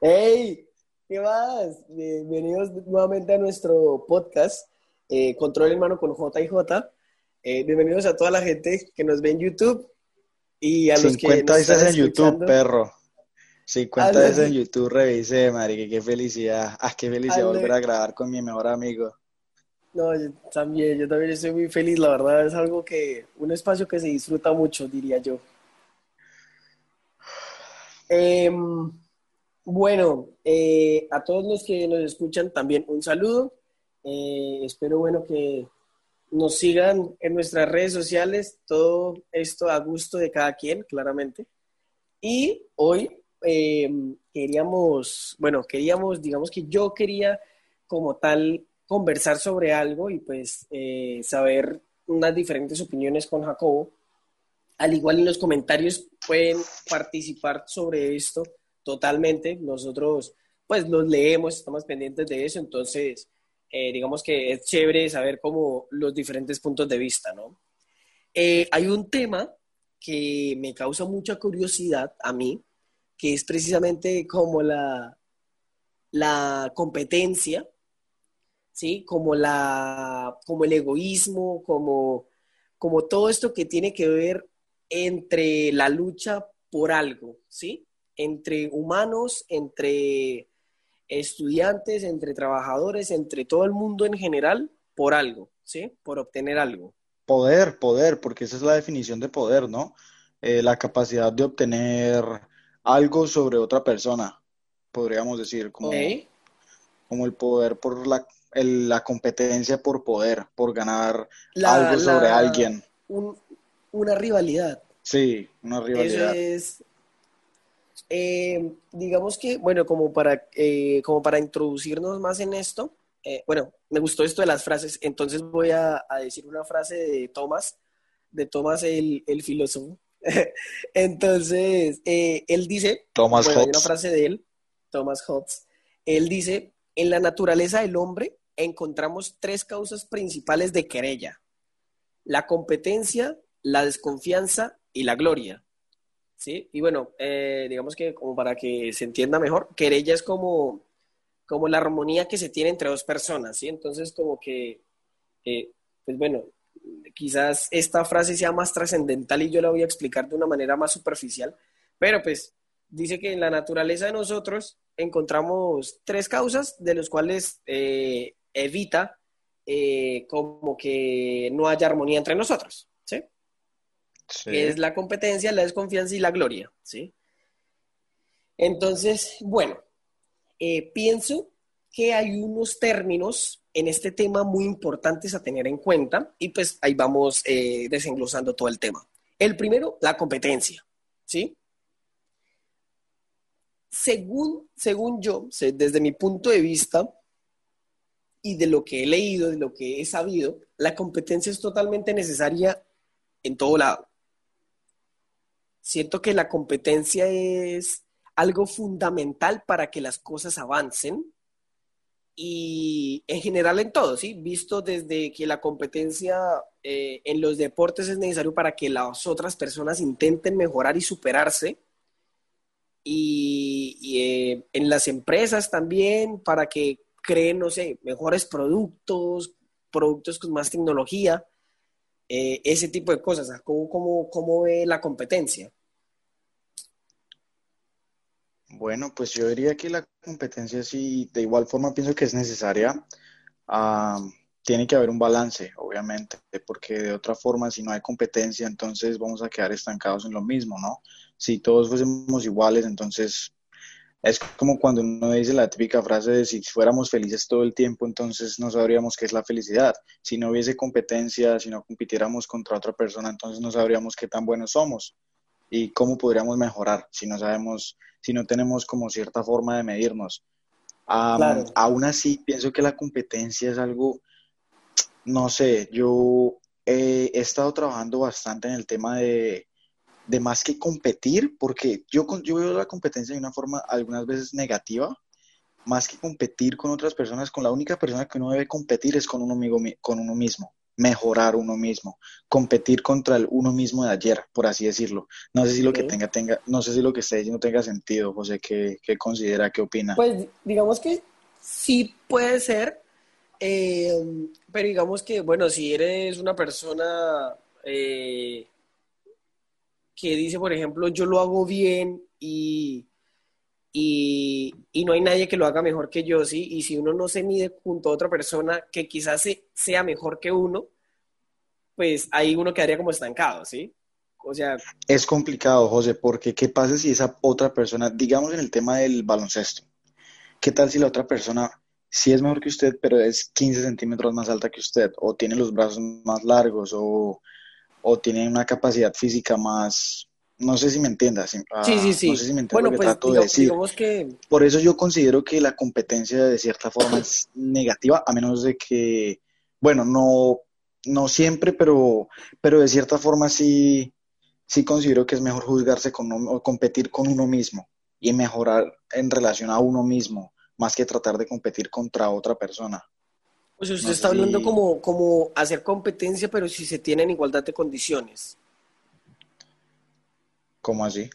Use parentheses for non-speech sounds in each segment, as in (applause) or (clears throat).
¡Hey! ¿Qué más? Bienvenidos nuevamente a nuestro podcast, eh, Control Hermano con J y J. Eh, bienvenidos a toda la gente que nos ve en YouTube y a los que nos están en YouTube, perro. 50 veces en YouTube revisé, marica, qué felicidad. Ah, qué felicidad volver a grabar con mi mejor amigo. No, yo también, yo también estoy muy feliz, la verdad es algo que, un espacio que se disfruta mucho, diría yo. Em, bueno, eh, a todos los que nos escuchan también un saludo. Eh, espero, bueno, que nos sigan en nuestras redes sociales, todo esto a gusto de cada quien, claramente. Y hoy em, queríamos, bueno, queríamos, digamos que yo quería como tal conversar sobre algo y pues eh, saber unas diferentes opiniones con Jacobo. Al igual en los comentarios pueden participar sobre esto totalmente. Nosotros pues los leemos, estamos pendientes de eso, entonces eh, digamos que es chévere saber como los diferentes puntos de vista, ¿no? Eh, hay un tema que me causa mucha curiosidad a mí, que es precisamente como la, la competencia ¿sí? Como, la, como el egoísmo, como, como todo esto que tiene que ver entre la lucha por algo, ¿sí? Entre humanos, entre estudiantes, entre trabajadores, entre todo el mundo en general, por algo, ¿sí? Por obtener algo. Poder, poder, porque esa es la definición de poder, ¿no? Eh, la capacidad de obtener algo sobre otra persona, podríamos decir, como, como el poder por la la competencia por poder, por ganar algo sobre alguien. una rivalidad. Sí, una rivalidad. Eso es, eh, digamos que, bueno, como para, eh, como para introducirnos más en esto, eh, bueno, me gustó esto de las frases, entonces voy a, decir una frase de Thomas, de Thomas el, filósofo. (laughs) entonces, él dice, Thomas bueno, una frase de él, Thomas Hobbes, él dice, en la naturaleza del hombre encontramos tres causas principales de querella. La competencia, la desconfianza y la gloria. ¿Sí? Y bueno, eh, digamos que como para que se entienda mejor, querella es como, como la armonía que se tiene entre dos personas, ¿sí? Entonces como que, eh, pues bueno, quizás esta frase sea más trascendental y yo la voy a explicar de una manera más superficial, pero pues dice que en la naturaleza de nosotros encontramos tres causas de los cuales eh, evita eh, como que no haya armonía entre nosotros, ¿sí? es la competencia, la desconfianza y la gloria, ¿sí? Entonces, bueno, eh, pienso que hay unos términos en este tema muy importantes a tener en cuenta y pues ahí vamos eh, desenglosando todo el tema. El primero, la competencia, ¿sí? Según, según yo, desde mi punto de vista, y de lo que he leído, de lo que he sabido, la competencia es totalmente necesaria en todo lado. Siento que la competencia es algo fundamental para que las cosas avancen y en general en todo, ¿sí? Visto desde que la competencia eh, en los deportes es necesario para que las otras personas intenten mejorar y superarse. Y, eh, en las empresas también, para que creen, no sé, mejores productos, productos con más tecnología, eh, ese tipo de cosas. ¿Cómo, cómo, ve la competencia? Bueno, pues yo diría que la competencia sí, de igual forma pienso que es necesaria. tiene que haber un balance, obviamente, porque de otra forma, si no hay competencia, entonces vamos a quedar estancados en lo mismo, ¿no? Si todos fuésemos iguales, entonces es como cuando uno dice la típica frase de si fuéramos felices todo el tiempo, entonces no sabríamos qué es la felicidad. Si no hubiese competencia, si no compitiéramos contra otra persona, entonces no sabríamos qué tan buenos somos y cómo podríamos mejorar si no sabemos, si no tenemos como cierta forma de medirnos. Aún así, pienso que la competencia es algo, no sé, yo he estado trabajando bastante en el tema de de más que competir, porque yo, yo veo la competencia de una forma algunas veces negativa, más que competir con otras personas, con la única persona que uno debe competir es con uno, con uno mismo. Mejorar uno mismo, competir contra el uno mismo de ayer, por así decirlo. No sé si lo que tenga, tenga, no sé si lo que esté diciendo tenga sentido, José, ¿qué, qué considera, qué opina? Pues digamos que sí puede ser, eh, pero digamos que, bueno, si eres una persona eh, que dice, por ejemplo, yo lo hago bien y, y, no hay nadie que lo haga mejor que yo, ¿sí? Y si uno no se mide junto a otra persona que quizás sea mejor que uno, pues ahí uno quedaría como estancado, ¿sí? O sea... Es complicado, José, porque ¿qué pasa si esa otra persona, digamos en el tema del baloncesto, ¿qué tal si la otra persona sí es mejor que usted, pero es 15 centímetros más alta que usted, o tiene los brazos más largos, o, o tiene una capacidad física más, no sé si me entiendas. Ah, sí, sí, sí. No sé si me que pues, trato de decir. Que... Por eso yo considero que la competencia de cierta forma es negativa, a menos de que, bueno, no, no siempre, pero, pero de cierta forma sí, sí considero que es mejor juzgarse con o competir con uno mismo y mejorar en relación a uno mismo, más que tratar de competir contra otra persona. Pues usted está hablando como, como hacer competencia, pero si se tiene en igualdad de condiciones. ¿Cómo así?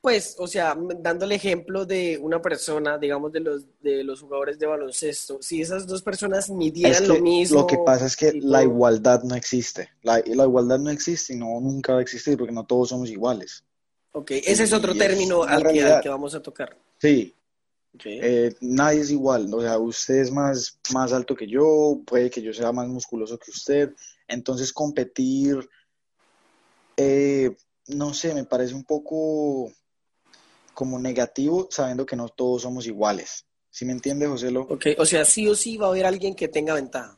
Pues, o sea, dando el ejemplo de una persona, digamos, de los, de los jugadores de baloncesto, si esas dos personas midieran lo mismo. Lo que pasa es que la igualdad no existe. La, igualdad no existe y no nunca va a existir porque no todos somos iguales. Ok, ese es otro término al, que, vamos a tocar. Sí. Eh, nadie es igual, o sea, usted es más, más alto que yo, puede que yo sea más musculoso que usted, entonces competir eh, no sé, me parece un poco como negativo sabiendo que no todos somos iguales. ¿Sí me entiende, José Lo? Ok, o sea, sí o sí va a haber alguien que tenga ventaja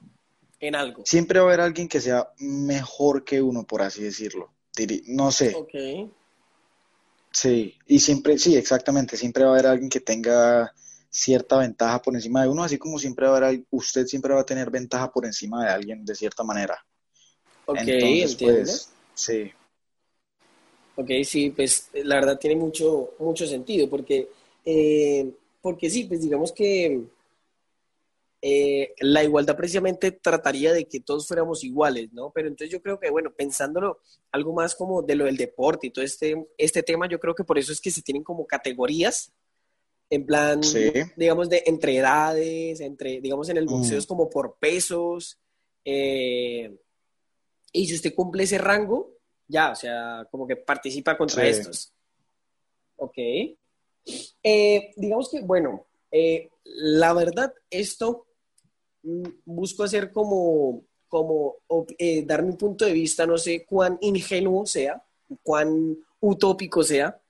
en algo. Siempre va a haber alguien que sea mejor que uno, por así decirlo. No sé. Ok. Sí, y siempre, sí, exactamente, siempre va a haber alguien que tenga cierta ventaja por encima de uno, así como siempre va a haber, usted siempre va a tener ventaja por encima de alguien de cierta manera. Ok, Entonces, pues, sí. Ok, sí, pues la verdad tiene mucho, mucho sentido, porque, eh, porque sí, pues digamos que eh, la igualdad precisamente trataría de que todos fuéramos iguales, ¿no? Pero entonces yo creo que, bueno, pensándolo algo más como de lo del deporte y todo este, este tema, yo creo que por eso es que se tienen como categorías, en plan, digamos, de entre edades, entre, digamos, en el boxeo es como por pesos, eh, y si usted cumple ese rango, ya, o sea, como que participa contra estos. Ok. Eh, digamos que, bueno, eh, la verdad, esto mm, busco hacer como, como eh, dar mi punto de vista, no sé cuán ingenuo sea, cuán utópico sea,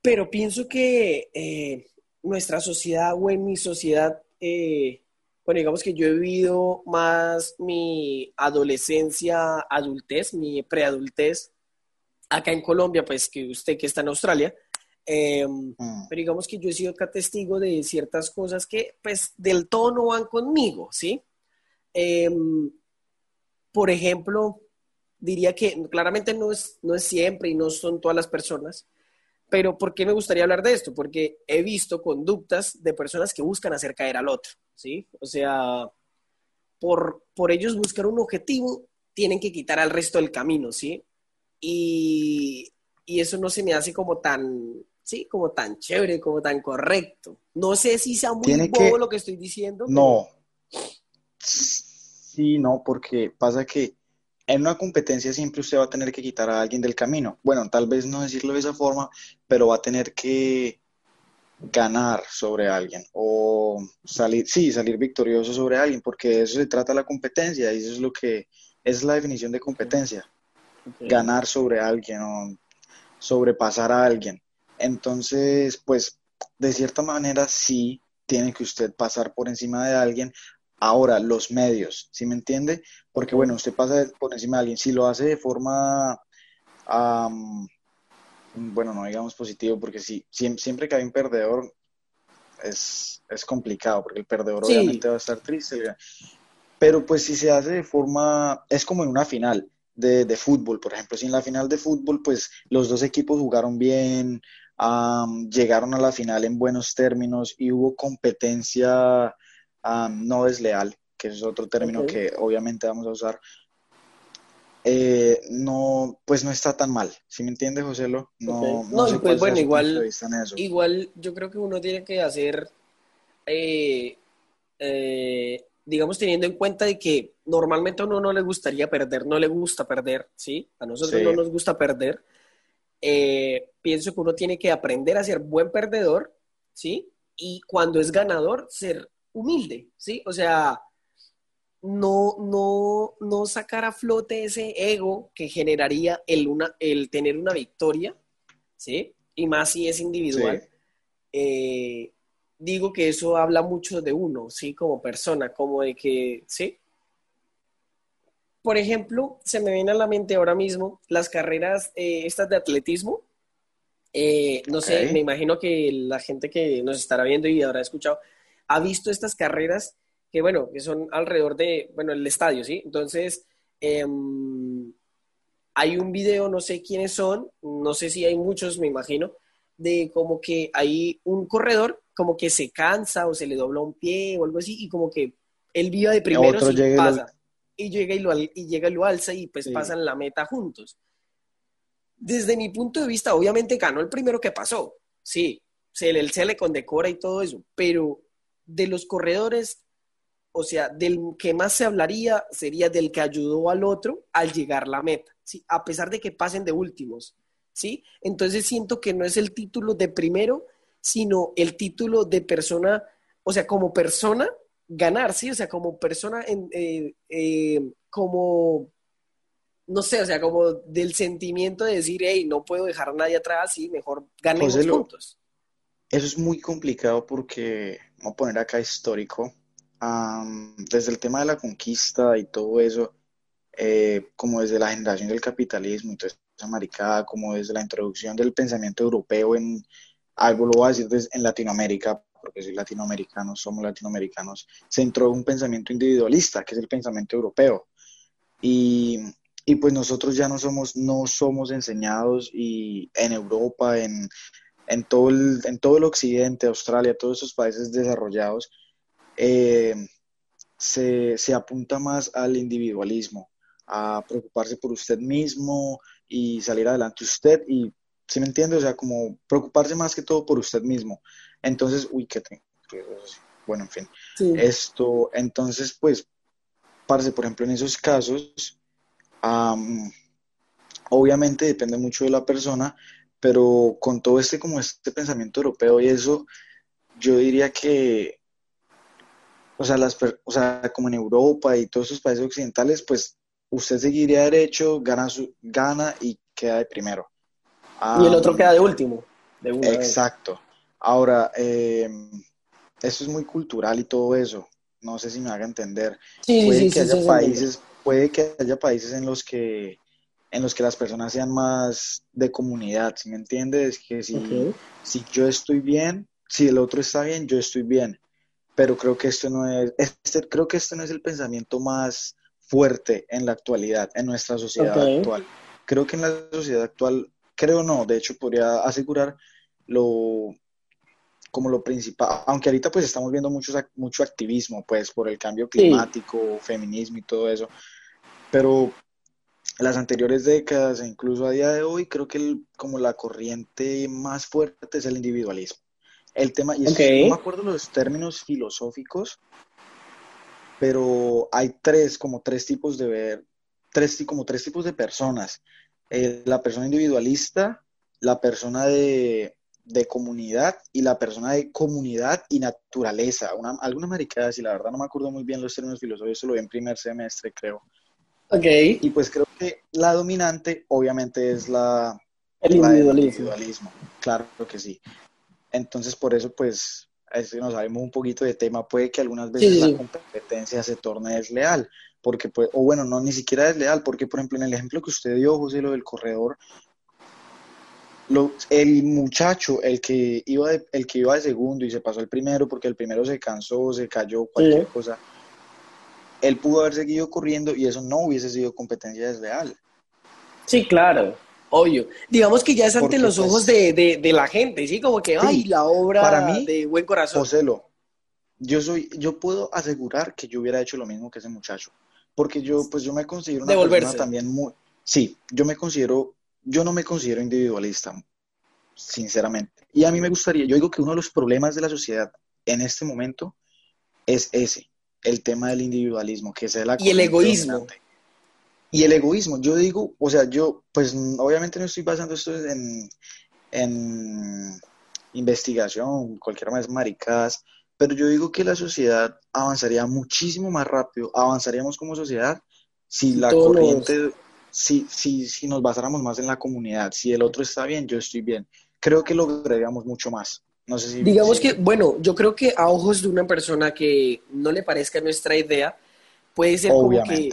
pero pienso que nuestra sociedad o en mi sociedad bueno, digamos que yo he vivido más mi adolescencia, adultez, mi preadultez acá en Colombia, pues que usted que está en Australia. Em, mm. Pero digamos que yo he sido acá testigo de ciertas cosas que pues del todo no van conmigo, ¿sí? Em, por ejemplo, diría que claramente no es, no es siempre y no son todas las personas, pero ¿por qué me gustaría hablar de esto? Porque he visto conductas de personas que buscan hacer caer al otro, ¿sí? O sea, por, por ellos buscar un objetivo, tienen que quitar al resto del camino, ¿sí? Y, eso no se me hace como tan, sí, como tan chévere, como tan correcto. No sé si sea muy bobo lo que estoy diciendo. No. Sí, no, porque pasa que en una competencia siempre usted va a tener que quitar a alguien del camino. Bueno, tal vez no decirlo de esa forma, pero va a tener que ganar sobre alguien o salir, sí, salir victorioso sobre alguien, porque de eso se trata la competencia y eso es lo que es la definición de competencia. Ganar sobre alguien o sobrepasar a alguien. Entonces, pues, de cierta manera sí tiene que usted pasar por encima de alguien, Ahora, los medios, ¿sí me entiende? Porque, bueno, usted pasa por encima de alguien, si lo hace de forma, bueno, no digamos positivo, porque si, siempre que hay un perdedor es, complicado, porque el perdedor obviamente va a estar triste. Pero pues si se hace de forma, es como en una final de, de fútbol, por ejemplo, si en la final de fútbol, pues los dos equipos jugaron bien, llegaron a la final en buenos términos y hubo competencia no desleal, que es otro término que obviamente vamos a usar, eh, no, pues no está tan mal. ¿Sí me entiende, José? No, no, no pues bueno, igual, igual yo creo que uno tiene que hacer, eh, eh, digamos, teniendo en cuenta de que normalmente a uno no le gustaría perder, no le gusta perder, ¿sí? A nosotros no nos gusta perder. pienso que uno tiene que aprender a ser buen perdedor, ¿sí? Y cuando es ganador, ser humilde, ¿sí? O sea, no, no, no sacar a flote ese ego que generaría el, una, el tener una victoria, ¿sí? Y más si es individual. Eh, digo que eso habla mucho de uno, ¿sí? Como persona, como de que, ¿sí? Por ejemplo, se me viene a la mente ahora mismo las carreras eh, estas de atletismo. Eh, no sé, me imagino que la gente que nos estará viendo y habrá escuchado ha visto estas carreras que bueno, que son alrededor de, bueno, el estadio, ¿sí? Entonces, em, hay un video, no sé quiénes son, no sé si hay muchos, me imagino, de como que hay un corredor como que se cansa o se le dobla un pie o algo así y como que él viva de primero y pasa y, llega y, lo, y llega y lo alza y pues pasan la meta juntos. Desde mi punto de vista, obviamente ganó el primero que pasó, sí, se le, se le condecora y todo eso, pero de los corredores o sea, del que más se hablaría sería del que ayudó al otro al llegar a la meta, ¿sí? A pesar de que pasen de últimos, ¿sí? Entonces siento que no es el título de primero, sino el título de persona, o sea, como persona, ganar, ¿sí? O sea, como persona, en, eh, eh, como, no sé, o sea, como del sentimiento de decir, hey, no puedo dejar a nadie atrás, sí, mejor ganemos juntos. Eso es muy complicado porque, vamos a poner acá histórico, desde el tema de la conquista y todo eso, eh, como desde la generación del capitalismo y toda esa maricada, como desde la introducción del pensamiento europeo en algo, lo voy a decir desde, en Latinoamérica, porque soy latinoamericano, somos latinoamericanos, se entró un pensamiento individualista, que es el pensamiento europeo. Y, y pues nosotros ya no somos, no somos enseñados y en Europa, en, en, todo el, en todo el occidente, Australia, todos esos países desarrollados, eh, se, se, apunta más al individualismo, a preocuparse por usted mismo y salir adelante usted y, si me entiende? O sea, como preocuparse más que todo por usted mismo. Entonces, uy, qué. Bueno, en fin. Esto, entonces, pues, parce, por ejemplo, en esos casos, obviamente depende mucho de la persona, pero con todo este como este pensamiento europeo y eso, yo diría que o sea, las, o sea, como en Europa y todos esos países occidentales, pues usted seguiría derecho, gana, su, gana y queda de primero. y el otro queda de último. exacto. Ahora, eh, eso es muy cultural y todo eso. No sé si me haga entender. puede que haya países, puede que haya países en los que en los que las personas sean más de comunidad, ¿sí me entiendes? Que si, si yo estoy bien, si el otro está bien, yo estoy bien pero creo que esto no es, este, creo que este no es el pensamiento más fuerte en la actualidad, en nuestra sociedad actual. Creo que en la sociedad actual, creo no, de hecho podría asegurar lo como lo principal, aunque ahorita pues estamos viendo mucho, mucho activismo pues por el cambio climático, feminismo y todo eso, pero las anteriores décadas e incluso a día de hoy creo que como la corriente más fuerte es el individualismo. El tema, y no me acuerdo los términos filosóficos, pero hay tres, como tres tipos de ver, tres, como tres tipos de personas. Eh, la persona individualista, la persona de, comunidad y la persona de comunidad y naturaleza. Una, alguna maricada, si la verdad no me acuerdo muy bien los términos filosóficos, lo vi en primer semestre, creo. Ok. Y pues creo que la dominante, obviamente, es la, el individualismo. Claro que sí. Entonces, por eso, pues, nos sabemos un poquito de tema, puede que algunas veces la competencia se torne desleal, porque, pues, o bueno, no, ni siquiera desleal, porque, por ejemplo, en el ejemplo que usted dio, José, lo del corredor, lo, el muchacho, el que, iba de, el que iba de segundo y se pasó el primero porque el primero se cansó, se cayó, cualquier cosa, él pudo haber seguido corriendo y eso no hubiese sido competencia desleal. Sí, claro. Obvio. Digamos que ya es ante los ojos pues, de, la gente, ¿sí? Como que, ay, la obra para mí, de buen corazón. Joselo, yo soy, yo puedo asegurar que yo hubiera hecho lo mismo que ese muchacho, porque yo, pues yo me considero una persona también muy, sí, yo me considero, yo no me considero individualista, sinceramente. Y a mí me gustaría, yo digo que uno de los problemas de la sociedad en este momento es ese, el tema del individualismo, que es la... Y el egoísmo. Y el egoísmo, yo digo, o sea, yo, pues obviamente no estoy basando esto en, en investigación, cualquier más maricadas, pero yo digo que la sociedad avanzaría muchísimo más rápido, avanzaríamos como sociedad si la corriente, si, si, si nos basáramos más en la comunidad, si el otro está bien, yo estoy bien, creo que lograríamos mucho más. No sé si, Digamos que, bueno, yo creo que a ojos de una persona que no le parezca nuestra idea, puede ser como que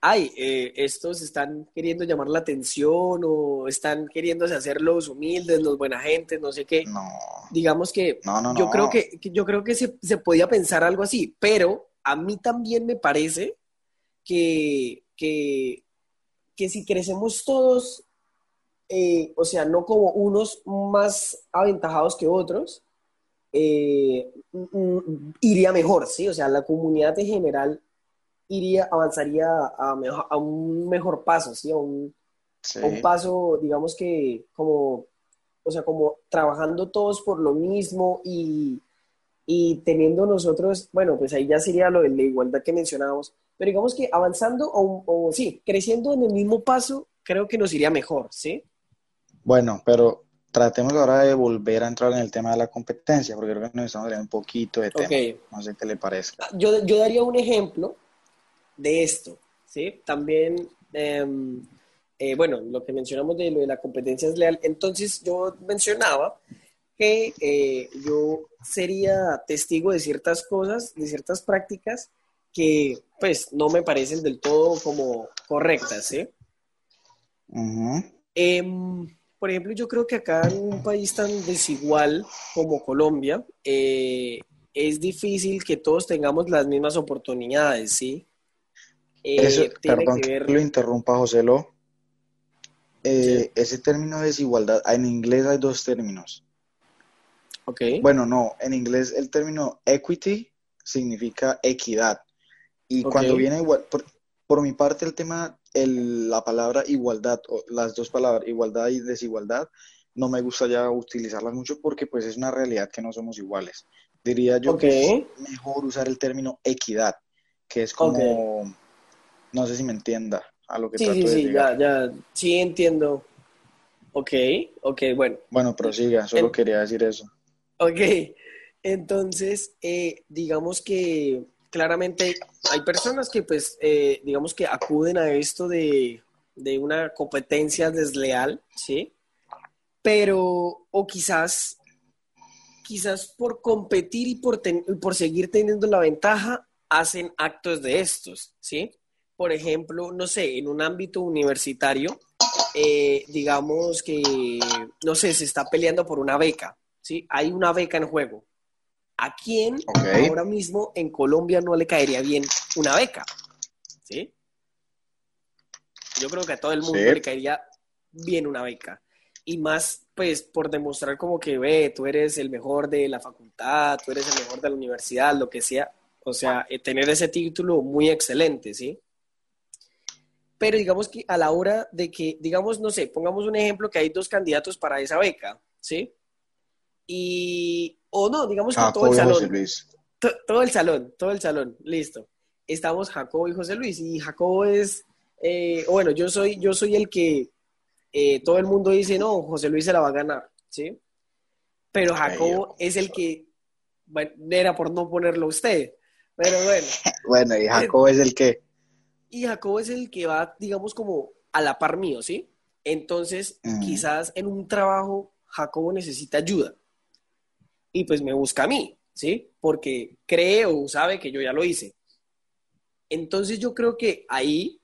ay, eh, estos están queriendo llamar la atención o están queriéndose hacer los humildes, los buena gente, no sé qué. No. Digamos que yo creo que, yo creo que se, se, podía pensar algo así, pero a mí también me parece que, que, que si crecemos todos, eh, o sea, no como unos más aventajados que otros, eh, mm, mm, iría mejor, ¿sí? O sea, la comunidad en general iría, avanzaría a, a un mejor paso, ¿sí? A un, un, paso, digamos que como, o sea, como trabajando todos por lo mismo y, y teniendo nosotros, bueno, pues ahí ya sería lo de la igualdad que mencionábamos, pero digamos que avanzando o, o sí, creciendo en el mismo paso, creo que nos iría mejor, ¿sí? Bueno, pero tratemos ahora de volver a entrar en el tema de la competencia, porque creo que nos estamos hablando un poquito de tema. No sé qué le parezca. Yo, yo daría un ejemplo de esto, ¿sí? También, em, eh, bueno, lo que mencionamos de lo de la competencia es leal, entonces yo mencionaba que eh, yo sería testigo de ciertas cosas, de ciertas prácticas que pues no me parecen del todo como correctas, ¿sí? Em, por ejemplo, yo creo que acá en un país tan desigual como Colombia, eh, es difícil que todos tengamos las mismas oportunidades, ¿sí? Eh, perdón que, lo interrumpa, José Lo. Eh, ese término de desigualdad, en inglés hay dos términos. Okay. Bueno, no, en inglés el término equity significa equidad. Y cuando viene igual, por, mi parte el tema, el, la palabra igualdad, o las dos palabras, igualdad y desigualdad, no me gusta ya utilizarlas mucho porque pues es una realidad que no somos iguales. Diría yo que es mejor usar el término equidad, que es como no sé si me entienda a lo que sí, sí, sí, ya, ya, sí entiendo. Ok, ok, bueno. Bueno, prosiga, solo quería decir eso. Ok, entonces, eh, digamos que claramente hay personas que, pues, eh, digamos que acuden a esto de, de una competencia desleal, ¿sí? Pero, o quizás, quizás por competir y por, por seguir teniendo la ventaja, hacen actos de estos, ¿sí? por ejemplo, no sé, en un ámbito universitario, eh, digamos que, no sé, se está peleando por una beca, ¿sí? Hay una beca en juego. ¿A quién ahora mismo en Colombia no le caería bien una beca? ¿Sí? Yo creo que a todo el mundo le caería bien una beca. Y más, pues, por demostrar como que, ve, tú eres el mejor de la facultad, tú eres el mejor de la universidad, lo que sea. O sea, eh, tener ese título muy excelente, ¿sí? pero digamos que a la hora de que, digamos, no sé, pongamos un ejemplo que hay dos candidatos para esa beca, ¿sí? Y, o no, digamos que todo el salón. todo el salón, todo el salón, listo. Estamos Jacobo y José Luis, y Jacobo es, eh, bueno, yo soy, yo soy el que eh, todo el mundo dice, no, José Luis se la va a ganar, ¿sí? Pero Jacobo es el que, bueno, era por no ponerlo usted, pero bueno. (laughs) bueno, y Jacobo es el que y Jacobo es el que va, digamos, como a la par mío, ¿sí? Entonces, quizás en un trabajo Jacobo necesita ayuda y pues me busca a mí, ¿sí? Porque cree o sabe que yo ya lo hice. Entonces yo creo que ahí,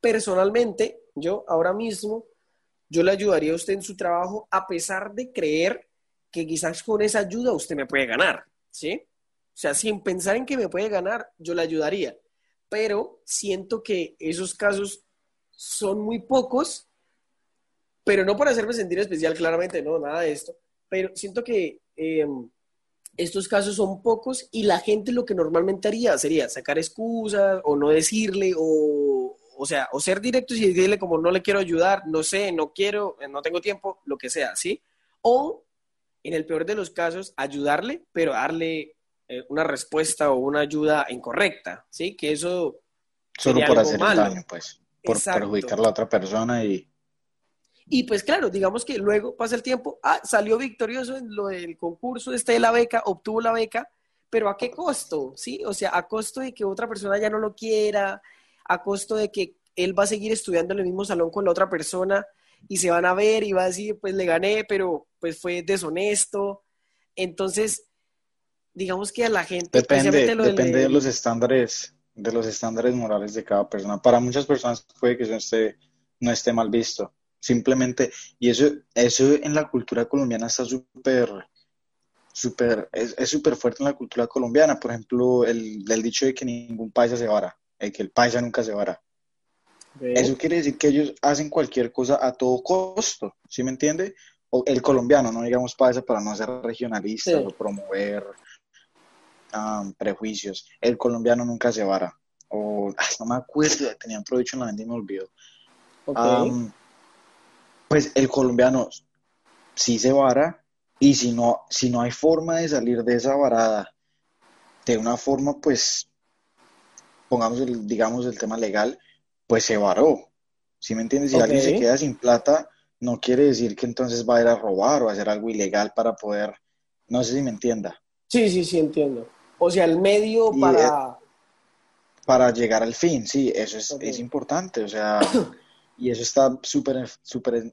personalmente, yo ahora mismo, yo le ayudaría a usted en su trabajo a pesar de creer que quizás con esa ayuda usted me puede ganar, ¿sí? O sea, sin pensar en que me puede ganar, yo le ayudaría pero siento que esos casos son muy pocos, pero no por hacerme sentir especial, claramente, no, nada de esto, pero siento que, em, estos casos son pocos y la gente lo que normalmente haría sería sacar excusas o no decirle o, o sea, o ser directos y decirle como no le quiero ayudar, no sé, no quiero, no tengo tiempo, lo que sea, ¿sí? O, en el peor de los casos, ayudarle, pero darle eh, una respuesta o una ayuda incorrecta, ¿sí? Que eso... Solo por hacer daño, pues, por perjudicar a la otra persona y... Y pues claro, digamos que luego pasa el tiempo, ah, salió victorioso en lo del concurso este de la beca, obtuvo la beca, pero ¿a qué costo? ¿Sí? O sea, a costo de que otra persona ya no lo quiera, a costo de que él va a seguir estudiando en el mismo salón con la otra persona y se van a ver y va a decir, pues le gané, pero pues fue deshonesto. Entonces, digamos que a la gente... Depende, depende de los estándares, de los estándares morales de cada persona. Para muchas personas puede que eso esté, no esté mal visto. Simplemente, y eso, eso en la cultura colombiana está súper, súper, es súper fuerte en la cultura colombiana. Por ejemplo, el, el dicho de que ningún paisa se vara el que el paisa nunca se vara. Eso quiere decir que ellos hacen cualquier cosa a todo costo, ¿sí me entiende? O el colombiano, no digamos paisa para no ser regionalista o promover prejuicios. El colombiano nunca se vara. O, no me acuerdo, tenía un provecho en la mente y me olvidó. Pues el colombiano sí se vara y si no, si no hay forma de salir de esa varada de una forma pues pongamos, el, digamos, el tema legal, pues se varó. ¿Sí me entiendes? Si alguien se queda sin plata, no quiere decir que entonces va a ir a robar o a hacer algo ilegal para poder, no sé si me entienda. Sí, sí, sí, entiendo. O sea, el medio para... para llegar al fin, sí, eso es, es importante, o sea, (coughs) y eso está súper, súper,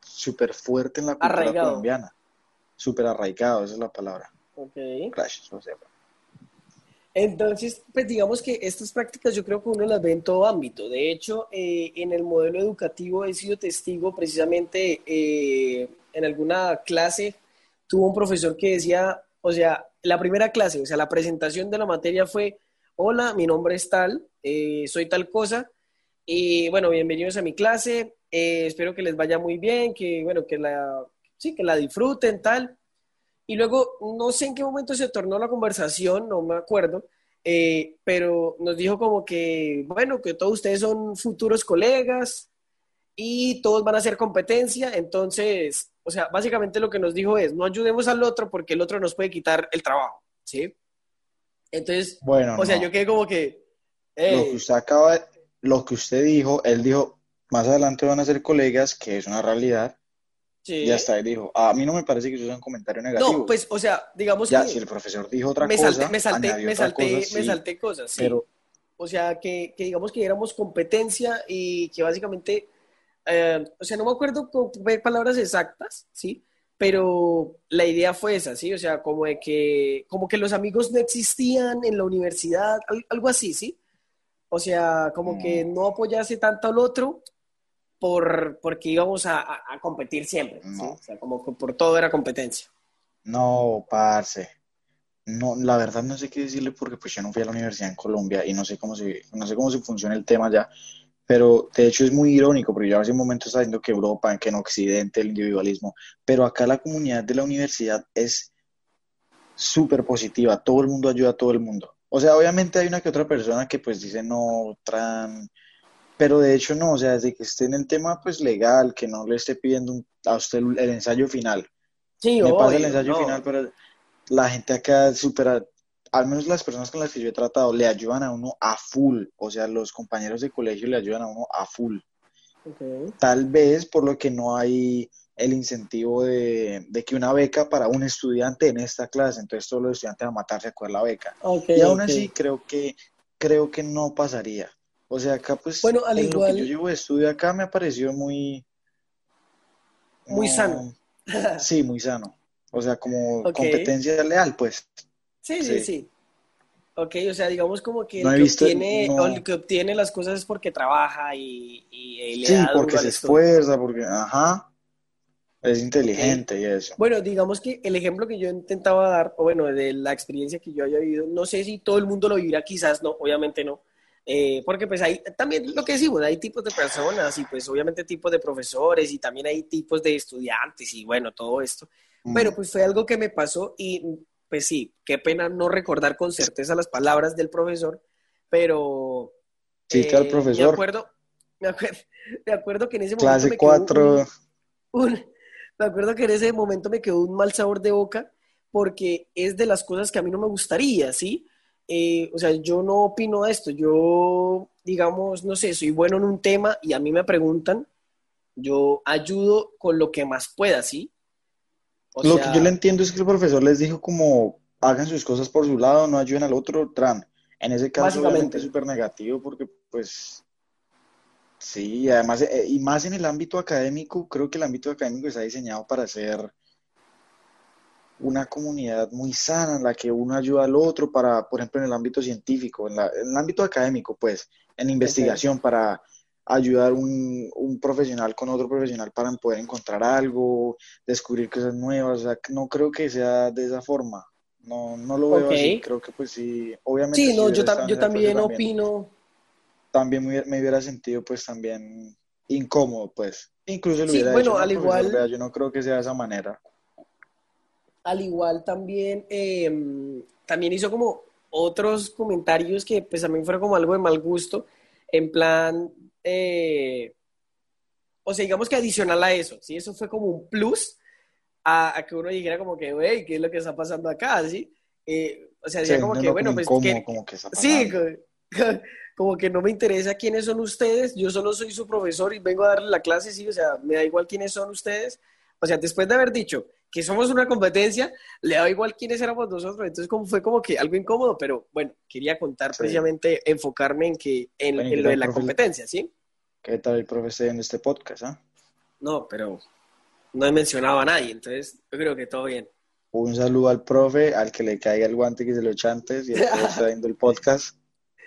súper fuerte en la cultura colombiana. Súper arraigado, esa es la palabra. Ok. Gracias, o sea, entonces, pues digamos que estas prácticas yo creo que uno las ve en todo ámbito. De hecho, eh, en el modelo educativo he sido testigo precisamente eh, en alguna clase, tuvo un profesor que decía, o sea, la primera clase, o sea, la presentación de la materia fue, hola, mi nombre es tal, eh, soy tal cosa, y bueno, bienvenidos a mi clase, espero que les vaya muy bien, que bueno, que la, sí, que la disfruten, tal. Y luego, no sé en qué momento se tornó la conversación, no me acuerdo, eh, pero nos dijo como que, bueno, que todos ustedes son futuros colegas y todos van a hacer competencia, entonces, o sea, básicamente lo que nos dijo es, no ayudemos al otro porque el otro nos puede quitar el trabajo, ¿sí? Entonces, bueno, o sea, yo quedé como que... Lo que usted acaba, lo que usted dijo, él dijo, más adelante van a ser colegas, que es una realidad, ya está, y dijo, a mí no me parece que eso sea un comentario negativo. No, pues, o sea, digamos ya, si el profesor dijo otra cosa, me salté, me salté, me salté cosas, sí. Pero, o sea, que, que, digamos que éramos competencia y que básicamente, eh, o sea, no me acuerdo con palabras exactas, ¿sí? Pero la idea fue esa, ¿sí? O sea, como de que, como que los amigos no existían en la universidad, algo así, ¿sí? O sea, como que mm. no apoyase tanto al otro por, porque íbamos a, competir siempre. O sea, como que por todo era competencia. No, parce. No, la verdad no sé qué decirle porque pues yo no fui a la universidad en Colombia y no sé cómo se, no sé cómo se funciona el tema ya, pero de hecho es muy irónico porque yo hace un momento estaba diciendo que Europa, que en Occidente el individualismo, pero acá la comunidad de la universidad es súper positiva, todo el mundo ayuda a todo el mundo. O sea, obviamente hay una que otra persona que pues dice no, tran, pero de hecho no, o sea, desde que esté en el tema pues legal, que no le esté pidiendo a usted el, ensayo final. Sí, Me pasa el ensayo final, pero la gente acá supera, al menos las personas con las que yo he tratado, le ayudan a uno a full, o sea, los compañeros de colegio le ayudan a uno a full. Tal vez por lo que no hay el incentivo de, que una beca para un estudiante en esta clase, entonces todos los estudiantes van a matarse a coger la beca. y aún así creo que, creo que no pasaría. O sea, acá pues bueno, al igual... lo que yo llevo de estudio acá me pareció muy... Muy sano. sí, muy sano. O sea, como competencia leal, pues. Sí, sí, sí, Ok, o sea, digamos como que, el, que obtiene, el que obtiene las cosas es porque trabaja y, y, Sí, porque se esfuerza, porque, ajá, es inteligente y eso. Bueno, digamos que el ejemplo que yo intentaba dar, o bueno, de la experiencia que yo haya vivido, no sé si todo el mundo lo vivirá, quizás no, obviamente no, eh, porque pues hay también lo que decimos, hay tipos de personas y pues obviamente tipos de profesores y también hay tipos de estudiantes y bueno, todo esto. Mm. Pero pues fue algo que me pasó y pues sí, qué pena no recordar con certeza las palabras del profesor, pero... Sí, eh, profesor. Me acuerdo, me acuerdo, (laughs) me acuerdo que en ese momento... Clase 4. Me acuerdo que en ese momento me quedó un mal sabor de boca porque es de las cosas que a mí no me gustaría, ¿sí? Eh, o sea, yo no opino esto, yo, digamos, no sé, soy bueno en un tema y a mí me preguntan, yo ayudo con lo que más pueda, ¿sí? lo que yo le entiendo es que el profesor les dijo como, hagan sus cosas por su lado, no ayuden al otro, tran. En ese caso, obviamente, es súper negativo porque, pues, sí, además, eh, y más en el ámbito académico, creo que el ámbito académico está diseñado para ser una comunidad muy sana en la que uno ayuda al otro para, por ejemplo, en el ámbito científico, en, el ámbito académico, pues, en investigación para ayudar un, un profesional con otro profesional para poder encontrar algo, descubrir cosas nuevas, o sea, no creo que sea de esa forma. No, no lo veo así, creo que pues sí, obviamente. Sí, no, yo, yo también opino. También me, hubiera sentido pues también incómodo, pues. Incluso lo hubiera bueno, al igual. yo no creo que sea de esa manera al igual también, em, también hizo como otros comentarios que pues a mí fueron como algo de mal gusto, en plan, eh, o sea, digamos que adicional a eso, ¿sí? Eso fue como un plus a, que uno dijera como que, güey, ¿qué es lo que está pasando acá? ¿Sí? Eh, o sea, decía como que, bueno, pues... Que, como que sí, como, (laughs) que no me interesa quiénes son ustedes, yo solo soy su profesor y vengo a darle la clase, sí, o sea, me da igual quiénes son ustedes. O sea, después de haber dicho, que somos una competencia, le da igual quiénes éramos nosotros. Entonces, como fue como que algo incómodo, pero bueno, quería contar precisamente, enfocarme en que en, lo de la competencia, ¿sí? ¿Qué tal el profesor en este podcast? ah? No, pero no he mencionado a nadie, entonces yo creo que todo bien. Un saludo al profe, al que le caiga el guante que se lo eche antes y está viendo el (laughs) podcast.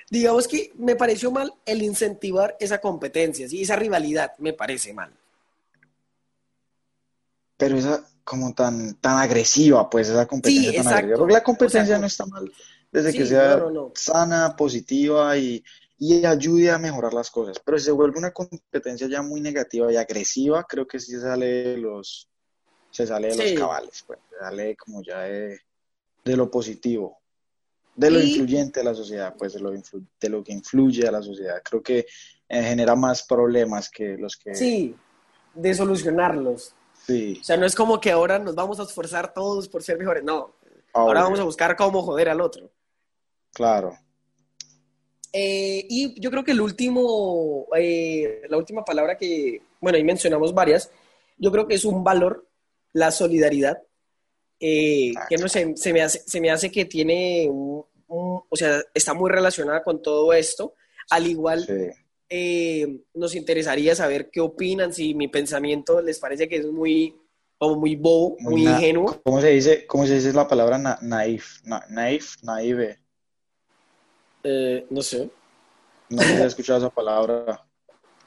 Digamos que me pareció mal el incentivar esa competencia, ¿sí? esa rivalidad, me parece mal. Pero esa, como tan, tan agresiva, pues esa competencia tan agresiva. Porque la competencia no está mal desde que sea sana, positiva y, y, ayude a mejorar las cosas. Pero si se vuelve una competencia ya muy negativa y agresiva, creo que sí sale de los, se sale de los cabales, pues, se sale como ya de, lo positivo, de lo influyente de la sociedad, pues de lo, de lo que influye a la sociedad. Creo que eh, genera más problemas que los que... Sí, de solucionarlos. O sea, no es como que ahora nos vamos a esforzar todos por ser mejores, no. Ahora vamos a buscar cómo joder al otro. Claro. Eh, y yo creo que el último, eh, la última palabra que, bueno, ahí mencionamos varias, yo creo que es un valor, la solidaridad, eh, ah, que no sé, se me, hace, se me hace que tiene, o sea, está muy relacionada con todo esto, al igual eh, nos interesaría saber qué opinan, si mi pensamiento les parece que es muy, como muy bobo, muy, ingenuo. ¿Cómo se dice, cómo se dice la palabra naif? naif, naive. Eh, no sé. No he escuchado esa palabra.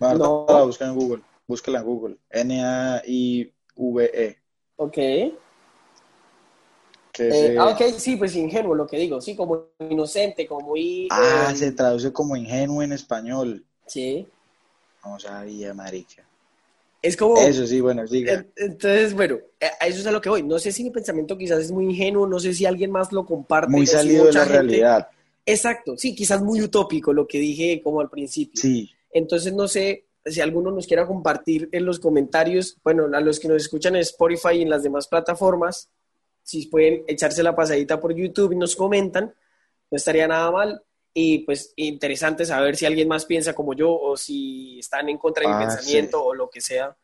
no. La busca en Google. Búscala en Google. N-A-I-V-E. Ok. Eh, ah, ok, sí, pues ingenuo lo que digo, sí, como inocente, como muy... Ah, se traduce como ingenuo en español. Sí. Vamos a ver, marica. Es como... Eso sí, bueno, diga. Entonces, bueno, a eso es a lo que voy. No sé si mi pensamiento quizás es muy ingenuo, no sé si alguien más lo comparte. Muy salido de la realidad. Exacto, sí, quizás muy utópico lo que dije como al principio. Sí. Entonces, no sé si alguno nos quiera compartir en los comentarios, bueno, a los que nos escuchan en Spotify y en las demás plataformas, si pueden echarse la pasadita por YouTube y nos comentan, no estaría nada mal. Y pues interesante saber si alguien más piensa como yo o si están en contra de mi ah, pensamiento o lo que sea.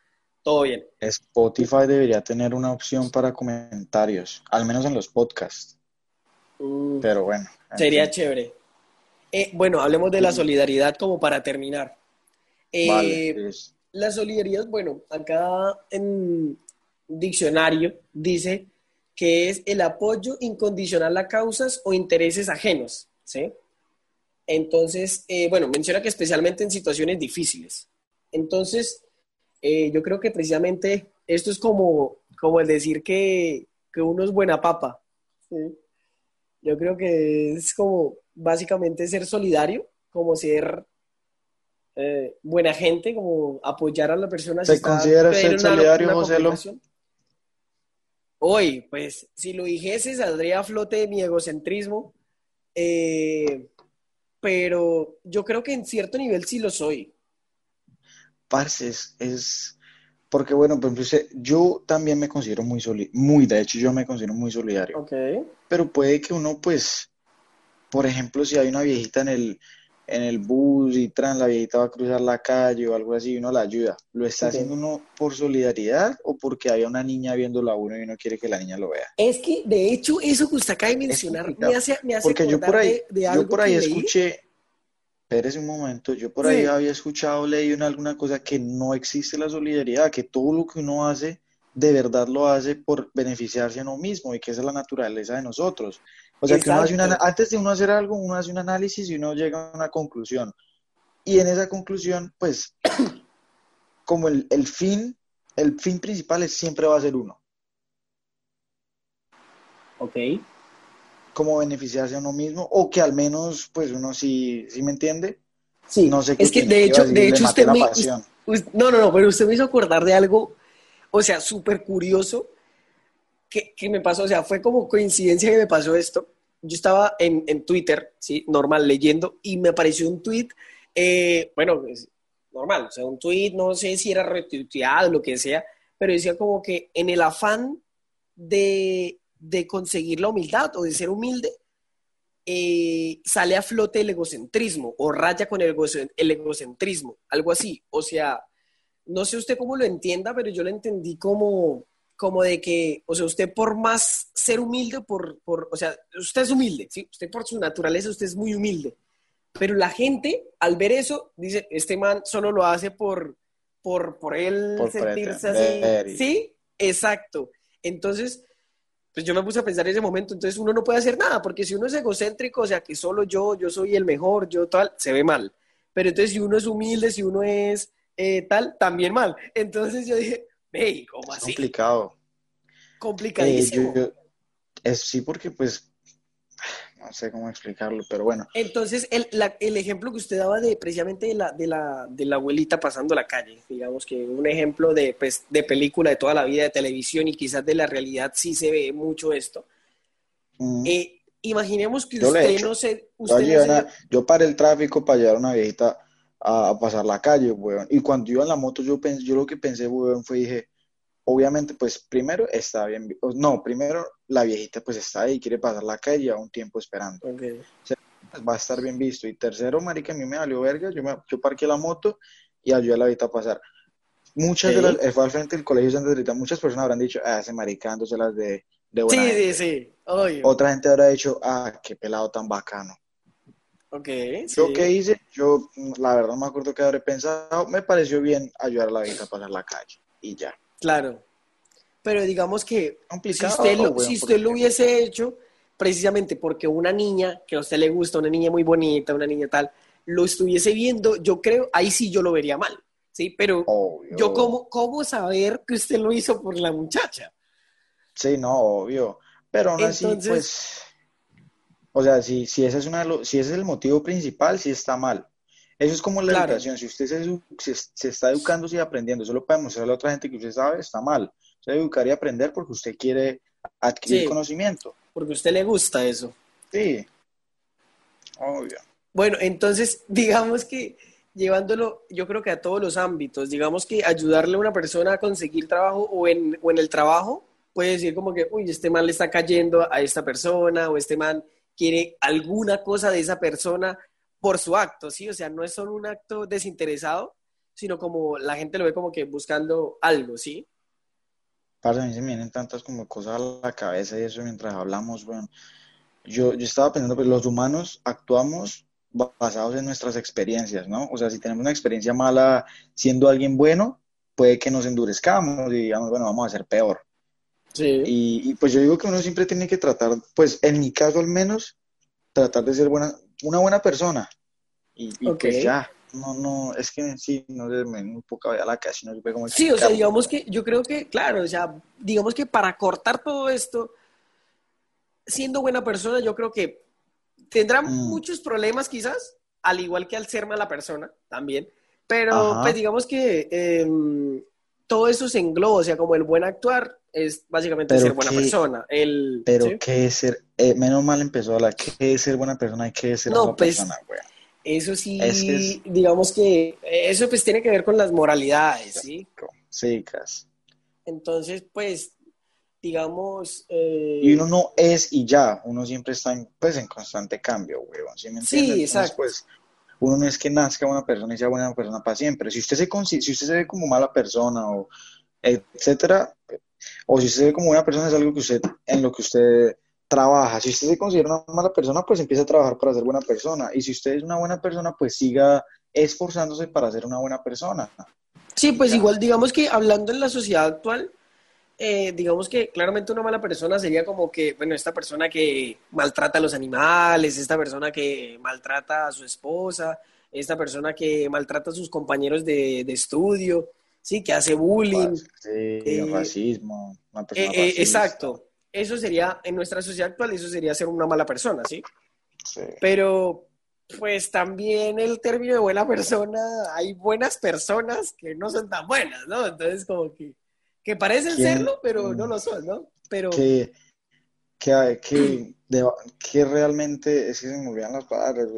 Todo bien. Spotify debería tener una opción para comentarios, al menos en los podcasts. Mm. Pero bueno. Sería chévere. Eh, bueno, hablemos de la solidaridad como para terminar. Eh, la solidaridad, bueno, acá en diccionario dice que es el apoyo incondicional a causas o intereses ajenos, ¿sí? Entonces, eh, bueno, menciona que especialmente en situaciones difíciles. Entonces, eh, yo creo que precisamente esto es como, como el decir que, uno es buena papa. Yo creo que es como básicamente ser solidario, como ser eh, buena gente, como apoyar a la persona. ¿Se considera ser solidario, José Hoy, pues, si lo dijese, saldría a flote de mi egocentrismo, eh, pero yo creo que en cierto nivel sí lo soy. Parce, es, porque bueno, pues yo también me considero muy solidario, muy, de hecho yo me considero muy solidario. Ok. Pero puede que uno, pues, por ejemplo, si hay una viejita en el, en el bus y tran, la viejita va a cruzar la calle o algo así y uno la ayuda, ¿lo está haciendo uno por solidaridad o porque había una niña viéndolo a uno y uno quiere que la niña lo vea? Es que, de hecho, eso que usted acaba de mencionar me hace, me hace Porque yo por ahí, de, algo yo por ahí leí. escuché, espérese un momento, yo por ahí había escuchado, leído en alguna cosa que no existe la solidaridad, que todo lo que uno hace, de verdad lo hace por beneficiarse a uno mismo y que esa es la naturaleza de nosotros. O sea, que uno hace una, antes de uno hacer algo, uno hace un análisis y uno llega a una conclusión. Y en esa conclusión, pues, (clears throat) como el, el fin, el fin principal es, siempre va a ser uno, Ok. como beneficiarse a uno mismo, o que al menos, pues, uno sí, sí me entiende. Sí, No sé qué es que de hecho, decir, de hecho usted me, pasión. us- no, no, no, pero usted me hizo acordar de algo, o sea, súper curioso que, que me pasó, o sea, fue como coincidencia que me pasó esto. Yo estaba en, en Twitter, sí, normal, leyendo, y me apareció un tweet, eh, bueno, normal, o sea, un tweet, no sé si era retuiteado, lo que sea, pero decía como que en el afán de, de conseguir la humildad o de ser humilde, eh, sale a flote el egocentrismo o raya con el, el egocentrismo, algo así. O sea, no sé usted cómo lo entienda, pero yo lo entendí como, como de que, o sea, usted por más ser humilde, por, por, o sea, usted es humilde, ¿sí? Usted por su naturaleza, usted es muy humilde. Pero la gente, al ver eso, dice, este man solo lo hace por, por, por él Por sentirse pretender así. Sí, exacto. Entonces, pues yo me puse a pensar en ese momento, entonces uno no puede hacer nada, porque si uno es egocéntrico, o sea, que solo yo, yo soy el mejor, yo tal, se ve mal. Pero entonces si uno es humilde, si uno es eh, tal, también mal. Entonces yo dije, hey, ¿cómo Es así? complicado. Eh, Complicadísimo. yo- yo- es, sí, porque pues, no sé cómo explicarlo, pero bueno, Entonces, el, la- el ejemplo que usted daba de precisamente de la, de, la, de la abuelita pasando la calle, digamos que un ejemplo de, pues, de película de toda la vida, de televisión y quizás de la realidad sí se ve mucho esto. mm, Eh, imaginemos que Yo lo he usted no se... yo, Usted no se- yo paré el tráfico para llevar a una viejita a, pasar la calle, weón. Y cuando iba en la moto, yo, pensé, yo lo que pensé, weón, fue, dije, obviamente, pues primero está bien, o- no, primero la viejita pues está ahí, quiere pasar la calle, a un tiempo esperando. Ok. pues, va a estar bien visto. Y tercero, marica, a mí me valió verga, yo, me, yo parqué la moto y ayudé a la viejita a pasar. Muchas de Ok. las, eh, fue al frente del colegio Santa Rita, muchas personas habrán dicho, ah, ese marica las de, de buena Sí, gente. sí, sí, obvio. Otra gente habrá dicho, ah, qué pelado tan bacano. Ok, ¿Yo sí. qué hice? Yo, la verdad, no me acuerdo qué habré pensado. Me pareció bien ayudar a la viejita a pasar la calle. Y ya. Claro. Pero digamos que si usted lo, weón, si usted lo porque- hubiese hecho, precisamente porque una niña que a usted le gusta, una niña muy bonita, una niña tal, lo estuviese viendo, yo creo, ahí sí yo lo vería mal, ¿sí? Pero Obvio. yo, ¿cómo, ¿cómo saber que usted lo hizo por la muchacha? Sí, no, obvio. Pero aún así, Entonces- pues, o sea, si, si ese es una, si ese es el motivo principal, sí está mal. Eso es como la Claro. educación. Si usted se, se, se está educándose y aprendiendo, solo para demostrarle a otra gente que usted sabe, está mal. Usted educar y aprender porque usted quiere adquirir Sí. conocimiento. Porque a usted le gusta eso. Sí, obvio. Bueno, entonces, (laughs) digamos que llevándolo, yo creo que a todos los ámbitos, digamos que ayudarle a una persona a conseguir trabajo o en, o en el trabajo, puede decir como que, uy, este man le está cayendo a esta persona o este man quiere alguna cosa de esa persona por su acto, ¿sí? O sea, no es solo un acto desinteresado, sino como la gente lo ve como que buscando algo, ¿sí? Parce, a mí se vienen tantas como cosas a la cabeza y eso mientras hablamos, bueno, yo, yo estaba pensando, pues los humanos actuamos ba- basados en nuestras experiencias, ¿no? O sea, si tenemos una experiencia mala siendo alguien bueno, puede que nos endurezcamos y digamos, bueno, vamos a ser peor. Sí. Y, y, pues yo digo que uno siempre tiene que tratar, pues en mi caso al menos, tratar de ser buena, una buena persona. Y, y pues ya, no, no, es que sí, no sé, me un poco a la casa, no sé cómo Sí, o sea, digamos que yo creo que, claro, o sea, digamos que para cortar todo esto, siendo buena persona, yo creo que tendrá Mm. muchos problemas quizás, al igual que al ser mala persona también, pero Ajá. pues digamos que eh, todo eso se engloba, o sea, como el buen actuar es básicamente ser buena persona. El, pero ¿qué es ser? Eh, menos mal empezó a hablar, ¿qué es ser buena persona y qué es ser no, pues, persona, Eso sí, digamos que eso pues tiene que ver con las moralidades, ¿sí? Sí, casi. Entonces, pues, digamos... Eh, y uno no es y ya, uno siempre está en, pues, en constante cambio, ¿sí me entiendes? Sí, exacto. pues, uno no es que nazca buena persona y sea buena persona para siempre. Si usted se, si usted se ve como mala persona o etcétera, o si usted se ve como buena persona es algo que usted, en lo que usted trabaja. Si usted se considera una mala persona, pues empieza a trabajar para ser buena persona. Y si usted es una buena persona, pues siga esforzándose para ser una buena persona. Sí, pues igual digamos que hablando en la sociedad actual, eh, digamos que claramente una mala persona sería como que, bueno, esta persona que maltrata a los animales, esta persona que maltrata a su esposa, esta persona que maltrata a sus compañeros de, estudio, sí, que hace bullying. Sí, eh, racismo. Una persona eh, exacto. Eso sería, en nuestra sociedad actual, eso sería ser una mala persona, ¿sí? Sí. Pero, pues también el término de buena persona, hay buenas personas que no son tan buenas, ¿no? Entonces, como que que parecen serlo, pero no lo son, ¿no? Pero... Que, que, que, realmente, es que se me olvidan las palabras,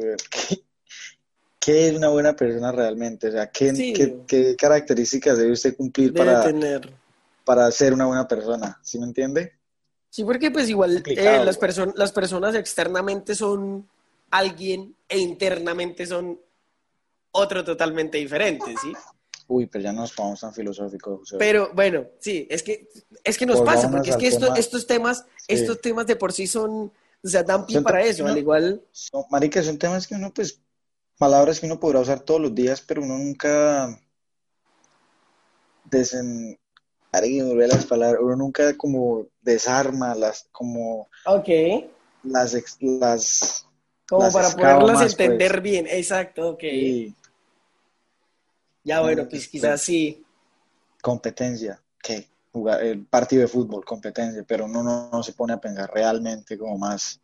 ¿Qué, es una buena persona realmente? O sea, ¿qué, qué, características debe usted cumplir para, tener. para ser una buena persona? ¿Sí me entiende? Sí, porque pues igual eh, las, las personas externamente son alguien e internamente son otro totalmente diferente, ¿sí? Uy, pero ya nos ponemos tan filosóficos. Pero bueno, sí, es que, es que nos pasa, porque es que estos temas, estos temas de por sí son, o sea, dan pie para eso, al igual. Son, marica, son temas que uno, pues, palabras que uno podrá usar todos los días, pero uno nunca desen... las palabras, uno nunca como desarma las, como... Ok. Las, las como para poderlas pues. entender bien, exacto, ok. Ya bueno, pues quizás sí. Competencia, ¿qué? Jugar, el partido de fútbol, competencia, pero uno no, se pone a pensar realmente como más,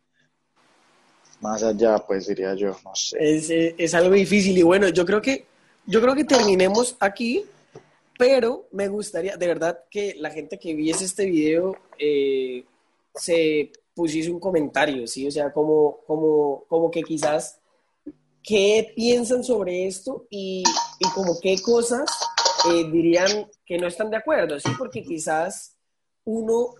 más allá, pues diría yo, no sé. Es, es, algo difícil y bueno, yo creo que, yo creo que terminemos aquí, pero me gustaría, de verdad, que la gente que viese este video eh, se pusiese un comentario, ¿sí? O sea, como, como, como que quizás qué piensan sobre esto y, y como qué cosas eh, dirían que no están de acuerdo, ¿sí? Porque quizás uno,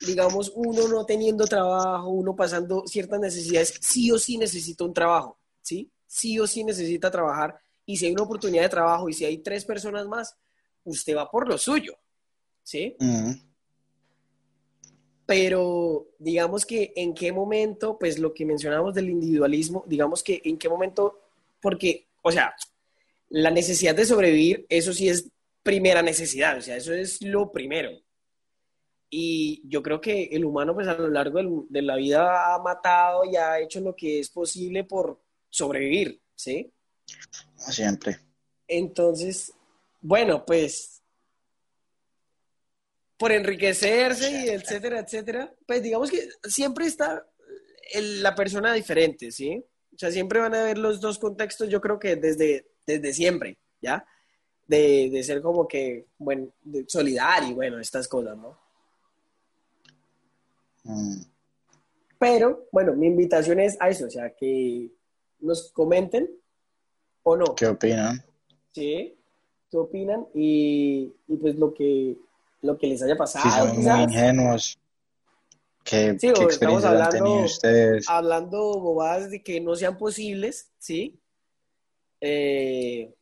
digamos, uno no teniendo trabajo, uno pasando ciertas necesidades, sí o sí necesita un trabajo, ¿sí? Sí o sí necesita trabajar y si hay una oportunidad de trabajo y si hay tres personas más, usted va por lo suyo, ¿sí? Pero digamos que en qué momento, pues lo que mencionamos del individualismo, digamos que en qué momento, porque, o sea, la necesidad de sobrevivir, eso sí es primera necesidad, o sea, eso es lo primero. Y yo creo que el humano, pues a lo largo de la vida ha matado y ha hecho lo que es posible por sobrevivir, ¿sí? Siempre. Entonces, bueno, pues por enriquecerse y etcétera, etcétera, pues digamos que siempre está la persona diferente, ¿sí? O sea, siempre van a haber los dos contextos, yo creo que desde, desde siempre, ¿ya? De, ser como que, bueno, solidario, bueno, estas cosas, ¿no? Mm. Pero, bueno, mi invitación es a eso, o sea, que nos comenten o no. ¿Qué opinan? Sí, qué opinan y, y pues lo que lo que les haya pasado. Sí, son muy ingenuos. ¿Qué, sí, experiencia han tenido ustedes? Hablando bobadas de que no sean posibles, ¿sí? Eh,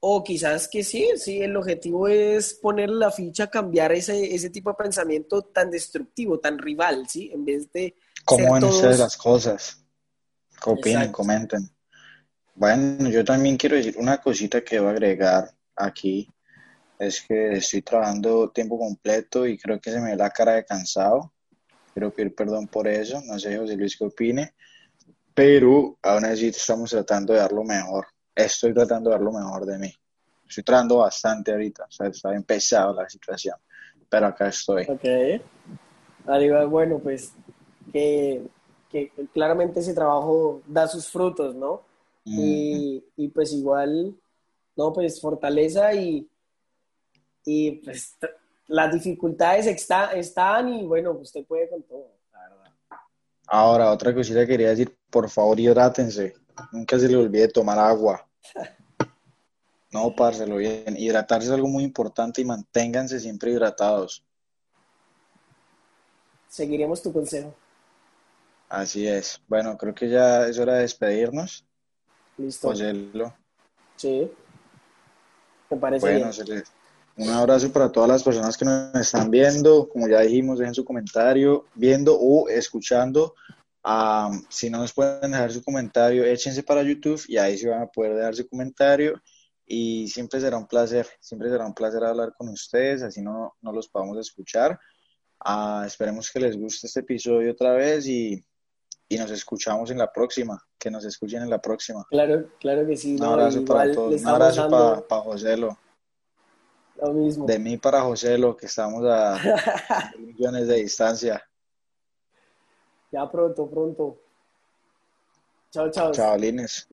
o quizás que sí, sí, el objetivo es poner la ficha, cambiar ese, ese tipo de pensamiento tan destructivo, tan rival, ¿sí? En vez de... ¿Cómo ven ustedes las cosas? ¿Qué opinan? Comenten. Bueno, yo también quiero decir una cosita que voy a agregar aquí es que estoy trabajando tiempo completo y creo que se me ve la cara de cansado. Quiero pedir perdón por eso, no sé José Luis qué opine, pero aún así estamos tratando de dar lo mejor. Estoy tratando de dar lo mejor de mí. Estoy trabajando bastante ahorita, o sea, está empezado la situación, pero acá estoy. Ok. Arriba, bueno, pues que, que, claramente ese trabajo da sus frutos, ¿no? y, y pues igual, no, pues fortaleza y, y pues las dificultades está, están y bueno, usted puede con todo, la verdad. Ahora, otra cosita que quería decir, por favor hidrátense, nunca se le olvide tomar agua. (laughs) No, párselo bien. Hidratarse es algo muy importante y manténganse siempre hidratados. Seguiremos tu consejo. Así es. Bueno, creo que ya es hora de despedirnos. Listo. Sí. Me parece Bueno, bien. se les- un abrazo para todas las personas que nos están viendo. Como ya dijimos, dejen su comentario, viendo o escuchando. Am, si no nos pueden dejar su comentario, échense para YouTube y ahí se van a poder dejar su comentario. Y siempre será un placer, siempre será un placer hablar con ustedes, así no, no los podamos escuchar. Ah, esperemos que les guste este episodio otra vez y, y nos escuchamos en la próxima, que nos escuchen en la próxima. Claro, claro que sí. Un no, abrazo para todos, un abrazo dando para Joselo. Lo mismo. De mí para José, lo que estamos a (laughs) millones de distancia. Ya pronto, pronto. Chao, chao. Chavalines.